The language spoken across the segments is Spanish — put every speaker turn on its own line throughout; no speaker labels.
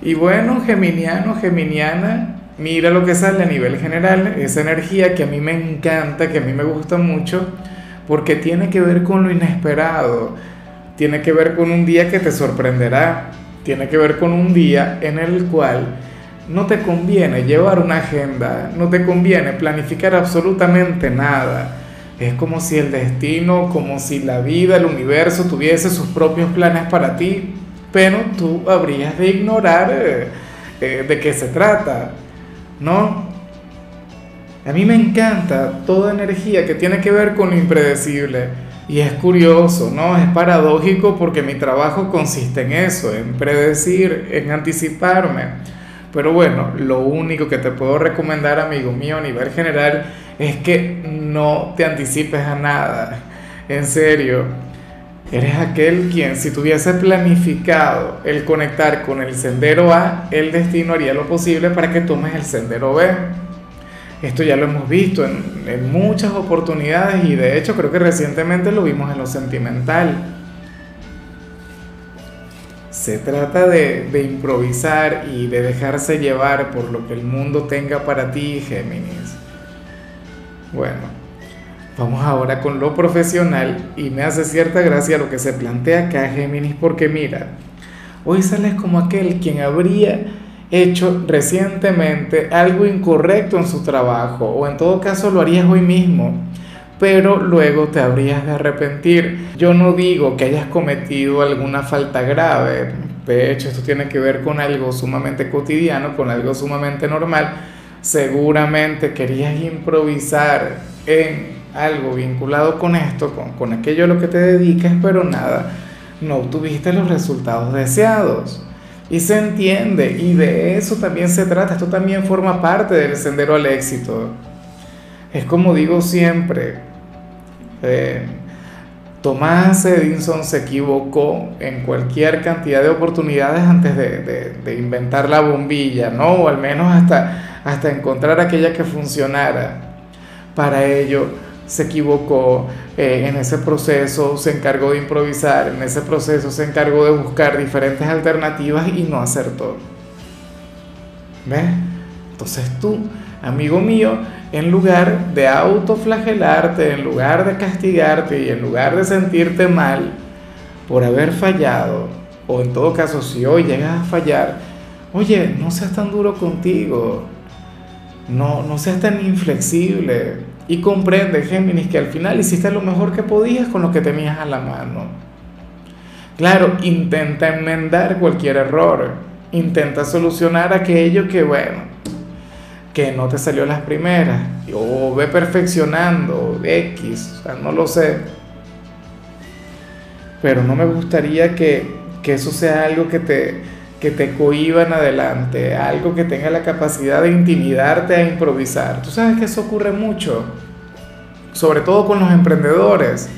Y bueno, geminiano, geminiana, mira lo que sale a nivel general, esa energía que a mí me encanta, que a mí me gusta mucho, porque tiene que ver con lo inesperado, tiene que ver con un día que te sorprenderá, tiene que ver con un día en el cual no te conviene llevar una agenda, no te conviene planificar absolutamente nada. Es como si el destino, como si la vida, el universo tuviese sus propios planes para ti pero tú habrías de ignorar eh, eh, de qué se trata, ¿no? A mí me encanta toda energía que tiene que ver con lo impredecible. Y es curioso, ¿no? Es paradójico porque mi trabajo consiste en eso, en predecir, en anticiparme. Pero bueno, lo único que te puedo recomendar, amigo mío, a nivel general, es que no te anticipes a nada. En serio, Eres aquel quien, si tuviese planificado el conectar con el sendero A, el destino haría lo posible para que tomes el sendero B. Esto ya lo hemos visto en, muchas oportunidades y de hecho creo que recientemente lo vimos en lo sentimental. Se trata de, de improvisar y de dejarse llevar por lo que el mundo tenga para ti, Géminis. Bueno, Vamos ahora con lo profesional y me hace cierta gracia lo que se plantea acá, Géminis, porque mira, hoy sales como aquel quien habría hecho recientemente algo incorrecto en su trabajo o en todo caso lo harías hoy mismo, pero luego te habrías de arrepentir. Yo no digo que hayas cometido alguna falta grave, de hecho esto tiene que ver con algo sumamente cotidiano, con algo sumamente normal. Seguramente querías improvisar en algo vinculado con esto, con, con aquello a lo que te dedicas, pero nada, no obtuviste los resultados deseados. Y se entiende, y de eso también se trata, esto también forma parte del sendero al éxito. Es como digo siempre, eh, Tomás Edison se equivocó en cualquier cantidad de oportunidades antes de, de, de, inventar la bombilla, ¿no? O al menos hasta, hasta encontrar aquella que funcionara. Para ello, se equivocó eh, en ese proceso, se encargó de improvisar, en ese proceso se encargó de buscar diferentes alternativas y no acertó. ¿Ves? Entonces tú, amigo mío, en lugar de autoflagelarte, en lugar de castigarte y en lugar de sentirte mal por haber fallado, o en todo caso si hoy llegas a fallar, oye, no seas tan duro contigo, no, no seas tan inflexible, y comprende, Géminis, que al final hiciste lo mejor que podías con lo que tenías a la mano. Claro, intenta enmendar cualquier error. Intenta solucionar aquello que, bueno, que no te salió las primeras. O ve perfeccionando, X, o sea, no lo sé. Pero no me gustaría que, que eso sea algo que te, que te cohiban adelante, algo que tenga la capacidad de intimidarte a improvisar. Tú sabes que eso ocurre mucho, sobre todo con los emprendedores.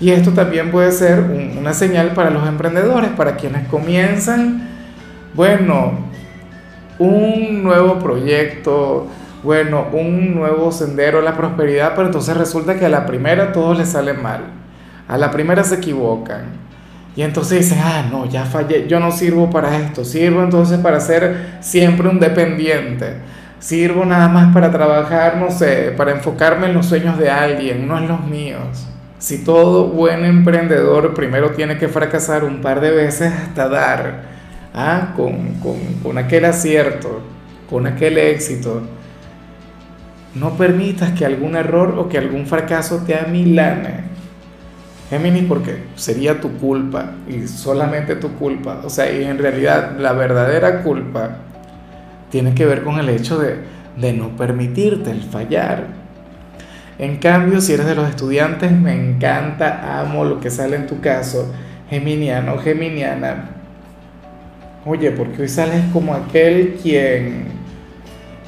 Y esto también puede ser una señal para los emprendedores, para quienes comienzan, bueno, un nuevo proyecto, bueno, un nuevo sendero a la prosperidad, pero entonces resulta que a la primera todo les sale mal, a la primera se equivocan y entonces dicen, ah, no, ya fallé, yo no sirvo para esto, sirvo entonces para ser siempre un dependiente, sirvo nada más para trabajar, no sé, para enfocarme en los sueños de alguien, no en los míos. Si todo buen emprendedor primero tiene que fracasar un par de veces hasta dar, ah, con, con, con aquel acierto, con aquel éxito, no permitas que algún error o que algún fracaso te amilane Géminis porque sería tu culpa y solamente tu culpa. O sea, y en realidad la verdadera culpa tiene que ver con el hecho de, de no permitirte el fallar. En cambio, si eres de los estudiantes, me encanta, amo lo que sale en tu caso, geminiano, geminiana. Oye, porque hoy sales como aquel quien,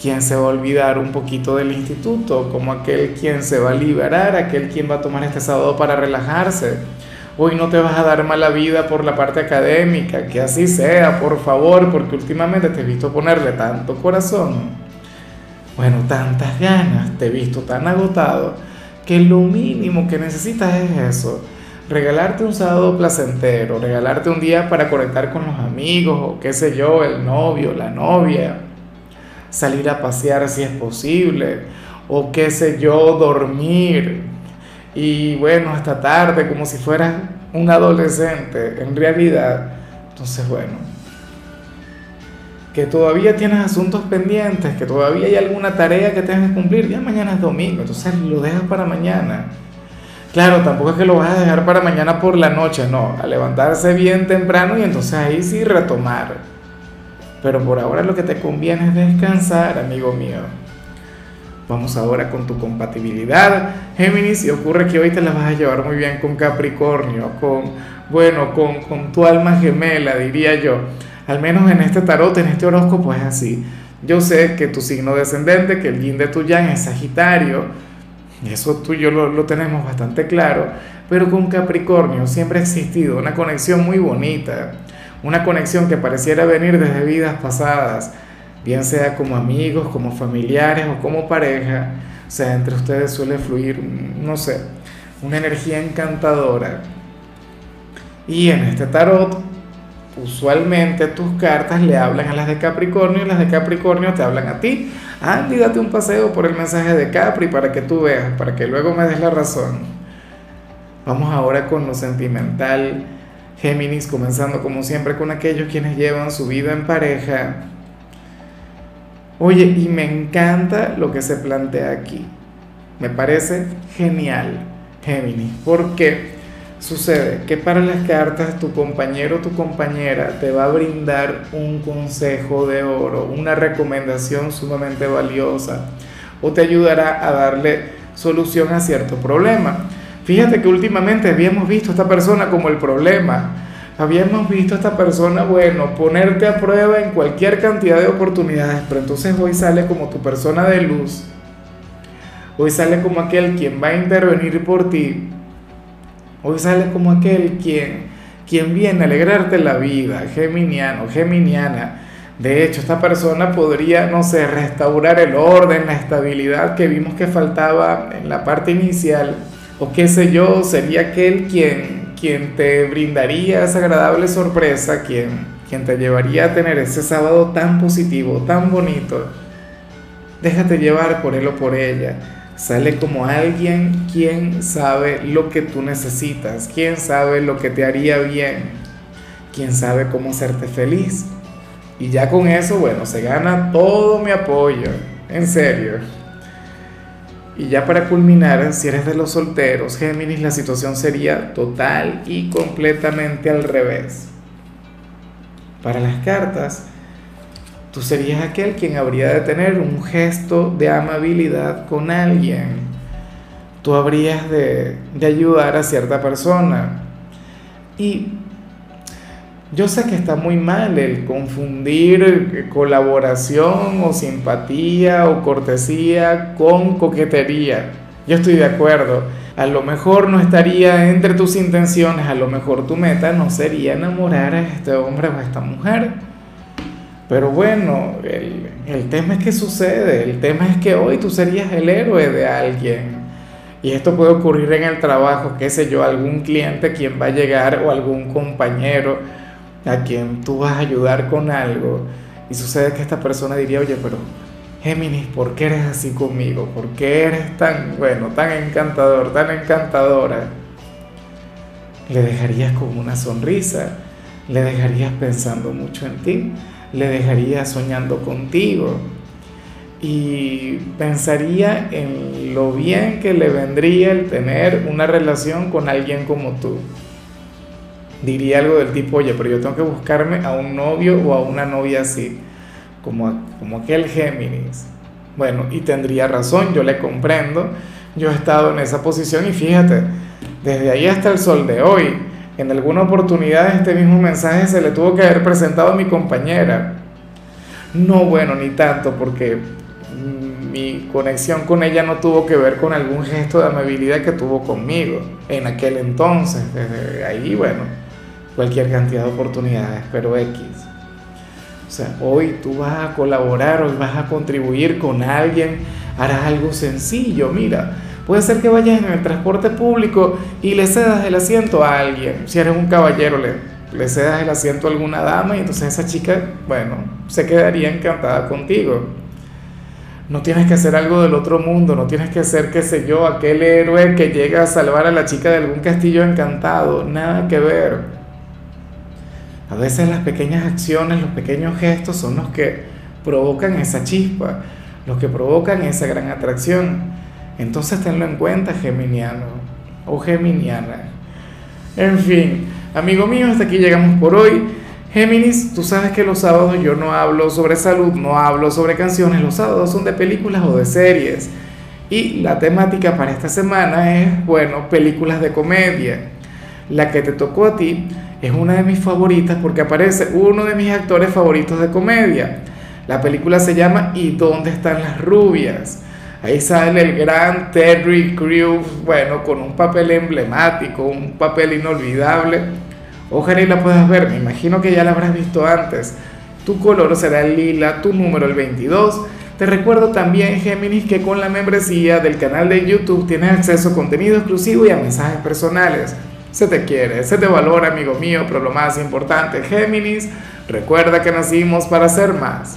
quien se va a olvidar un poquito del instituto, como aquel quien se va a liberar, aquel quien va a tomar este sábado para relajarse. Hoy no te vas a dar mala vida por la parte académica, que así sea, por favor, porque últimamente te he visto ponerle tanto corazón, bueno, tantas ganas, te he visto tan agotado, que lo mínimo que necesitas es eso regalarte un sábado placentero, regalarte un día para conectar con los amigos o qué sé yo, el novio, la novia, salir a pasear si es posible, o qué sé yo, dormir. Y bueno, hasta tarde, como si fueras un adolescente, en realidad. Entonces, bueno, que todavía tienes asuntos pendientes, que todavía hay alguna tarea que tengas que cumplir, ya mañana es domingo, entonces lo dejas para mañana Claro, tampoco es que lo vas a dejar para mañana por la noche, no, a levantarse bien temprano y entonces ahí sí retomar. Pero por ahora lo que te conviene es descansar, amigo mío. Vamos ahora con tu compatibilidad, Géminis, y ocurre que hoy te la vas a llevar muy bien con Capricornio, con, bueno, con, tu alma gemela, diría yo. Al menos en este tarot, en este horóscopo es así. Yo sé que tu signo descendente, que el yin de tu yang es Sagitario, eso tú y yo lo, tenemos bastante claro, pero con Capricornio siempre ha existido una conexión muy bonita, una conexión que pareciera venir desde vidas pasadas, bien sea como amigos, como familiares o como pareja, o sea, entre ustedes suele fluir, no sé, una energía encantadora. Y en este tarot, usualmente tus cartas le hablan a las de Capricornio y las de Capricornio te hablan a ti. Andy, date un paseo por el mensaje de Capri para que tú veas, para que luego me des la razón. Vamos ahora con lo sentimental. Géminis, comenzando como siempre con aquellos quienes llevan su vida en pareja. Oye, y me encanta lo que se plantea aquí. Me parece genial, Géminis, porque Sucede que para las cartas tu compañero o tu compañera te va a brindar un consejo de oro, una recomendación sumamente valiosa o te ayudará a darle solución a cierto problema. Fíjate que últimamente habíamos visto a esta persona como el problema. Habíamos visto a esta persona, bueno, ponerte a prueba en cualquier cantidad de oportunidades, pero entonces hoy sale como tu persona de luz. Hoy sale como aquel quien va a intervenir por ti Hoy sale como aquel quien, quien viene a alegrarte la vida, geminiano, geminiana. De hecho, esta persona podría, no sé, restaurar el orden, la estabilidad que vimos que faltaba en la parte inicial. O qué sé yo, sería aquel quien, quien te brindaría esa agradable sorpresa, quien, quien te llevaría a tener ese sábado tan positivo, tan bonito. Déjate llevar por él o por ella Sale como alguien quien sabe lo que tú necesitas, quien sabe lo que te haría bien, quien sabe cómo hacerte feliz. Y ya con eso, bueno, se gana todo mi apoyo, en serio. Y ya para culminar, si eres de los solteros, Géminis, la situación sería total y completamente al revés. Para las cartas, Tú serías aquel quien habría de tener un gesto de amabilidad con alguien. Tú habrías de, ayudar a cierta persona. Y yo sé que está muy mal el confundir colaboración o simpatía o cortesía con coquetería. Yo estoy de acuerdo. A lo mejor no estaría entre tus intenciones, a lo mejor tu meta no sería enamorar a este hombre o a esta mujer pero bueno, el, tema es que sucede, el tema es que hoy tú serías el héroe de alguien. Y esto puede ocurrir en el trabajo, qué sé yo, algún cliente quien va a llegar o algún compañero a quien tú vas a ayudar con algo. Y sucede que esta persona diría, oye, pero Géminis, ¿por qué eres así conmigo? ¿Por qué eres tan, bueno, tan encantador, tan encantadora? Le dejarías con una sonrisa, le dejarías pensando mucho en ti le dejaría soñando contigo y pensaría en lo bien que le vendría el tener una relación con alguien como tú. Diría algo del tipo, oye, pero yo tengo que buscarme a un novio o a una novia así, como, como aquel Géminis. Bueno, y tendría razón, yo le comprendo, yo he estado en esa posición y fíjate, desde ahí hasta el sol de hoy, en alguna oportunidad este mismo mensaje se le tuvo que haber presentado a mi compañera. No, bueno, ni tanto, porque mi conexión con ella no tuvo que ver con algún gesto de amabilidad que tuvo conmigo en aquel entonces. Desde ahí, bueno, cualquier cantidad de oportunidades, pero X. O sea, hoy tú vas a colaborar, hoy vas a contribuir con alguien, harás algo sencillo, mira. Puede ser que vayas en el transporte público y le cedas el asiento a alguien. Si eres un caballero, le, le cedas el asiento a alguna dama y entonces esa chica, bueno, se quedaría encantada contigo. No tienes que hacer algo del otro mundo, no tienes que ser, qué sé yo, aquel héroe que llega a salvar a la chica de algún castillo encantado. Nada que ver. A veces las pequeñas acciones, los pequeños gestos son los que provocan esa chispa, los que provocan esa gran atracción. Entonces tenlo en cuenta, Geminiano o Geminiana. En fin, amigo mío, hasta aquí llegamos por hoy. Géminis, tú sabes que los sábados yo no hablo sobre salud, no hablo sobre canciones, los sábados son de películas o de series. Y la temática para esta semana es, bueno, películas de comedia. La que te tocó a ti es una de mis favoritas porque aparece uno de mis actores favoritos de comedia. La película se llama ¿Y dónde están las rubias? Ahí sale el gran Terry Crews, bueno, con un papel emblemático, un papel inolvidable. Ojalá y la puedas ver, me imagino que ya la habrás visto antes. Tu color será el lila, tu número el 22. Te recuerdo también, Géminis, que con la membresía del canal de YouTube tienes acceso a contenido exclusivo y a mensajes personales. Se te quiere, se te valora, amigo mío, pero lo más importante, Géminis, recuerda que nacimos para ser más.